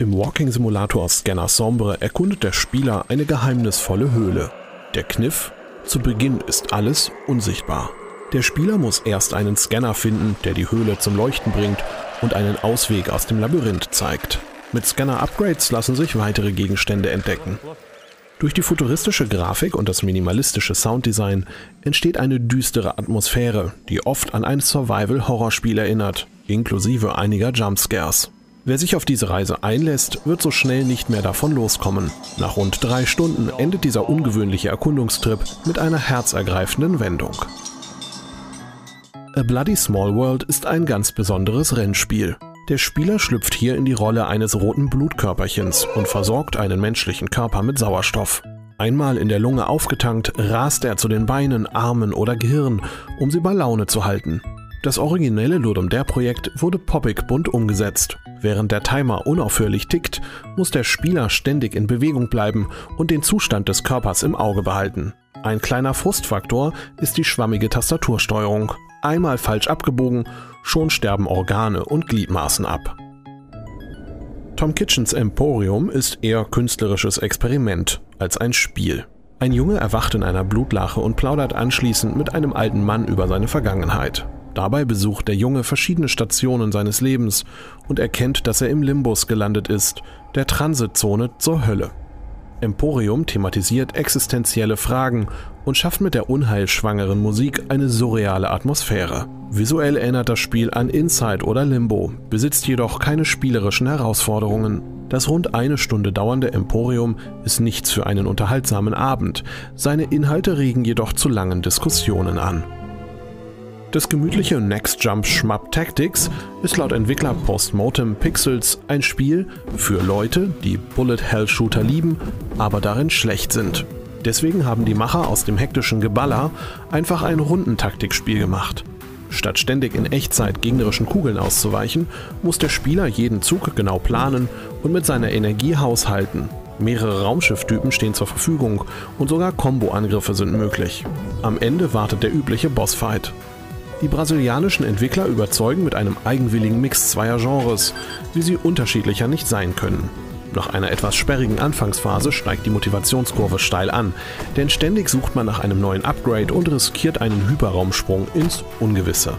Im Walking Simulator Scanner Sombre erkundet der Spieler eine geheimnisvolle Höhle. Der Kniff? Zu Beginn ist alles unsichtbar. Der Spieler muss erst einen Scanner finden, der die Höhle zum Leuchten bringt und einen Ausweg aus dem Labyrinth zeigt. Mit Scanner-Upgrades lassen sich weitere Gegenstände entdecken. Durch die futuristische Grafik und das minimalistische Sounddesign entsteht eine düstere Atmosphäre, die oft an ein Survival-Horrorspiel erinnert, inklusive einiger Jumpscares. Wer sich auf diese Reise einlässt, wird so schnell nicht mehr davon loskommen. Nach rund drei Stunden endet dieser ungewöhnliche Erkundungstrip mit einer herzergreifenden Wendung. A Bloody Small World ist ein ganz besonderes Rennspiel. Der Spieler schlüpft hier in die Rolle eines roten Blutkörperchens und versorgt einen menschlichen Körper mit Sauerstoff. Einmal in der Lunge aufgetankt, rast er zu den Beinen, Armen oder Gehirn, um sie bei Laune zu halten. Das originelle Ludum Dare Projekt wurde poppig bunt umgesetzt. Während der Timer unaufhörlich tickt, muss der Spieler ständig in Bewegung bleiben und den Zustand des Körpers im Auge behalten. Ein kleiner Frustfaktor ist die schwammige Tastatursteuerung. Einmal falsch abgebogen, schon sterben Organe und Gliedmaßen ab. Tom Kitchens Emporium ist eher künstlerisches Experiment als ein Spiel. Ein Junge erwacht in einer Blutlache und plaudert anschließend mit einem alten Mann über seine Vergangenheit. Dabei besucht der Junge verschiedene Stationen seines Lebens und erkennt, dass er im Limbus gelandet ist, der Transitzone zur Hölle. Emporium thematisiert existenzielle Fragen und schafft mit der unheilschwangeren Musik eine surreale Atmosphäre. Visuell erinnert das Spiel an Inside oder Limbo, besitzt jedoch keine spielerischen Herausforderungen. Das rund eine Stunde dauernde Emporium ist nichts für einen unterhaltsamen Abend, seine Inhalte regen jedoch zu langen Diskussionen an. Das gemütliche Next Jump Schmapp Tactics ist laut Entwickler Postmortem Pixels ein Spiel für Leute, die Bullet Hell Shooter lieben, aber darin schlecht sind. Deswegen haben die Macher aus dem hektischen Geballer einfach ein Rundentaktikspiel gemacht. Statt ständig in Echtzeit gegnerischen Kugeln auszuweichen, muss der Spieler jeden Zug genau planen und mit seiner Energie haushalten. Mehrere Raumschifftypen stehen zur Verfügung und sogar Combo-Angriffe sind möglich. Am Ende wartet der übliche Bossfight. Die brasilianischen Entwickler überzeugen mit einem eigenwilligen Mix zweier Genres, wie sie unterschiedlicher nicht sein können. Nach einer etwas sperrigen Anfangsphase steigt die Motivationskurve steil an, denn ständig sucht man nach einem neuen Upgrade und riskiert einen Hyperraumsprung ins Ungewisse.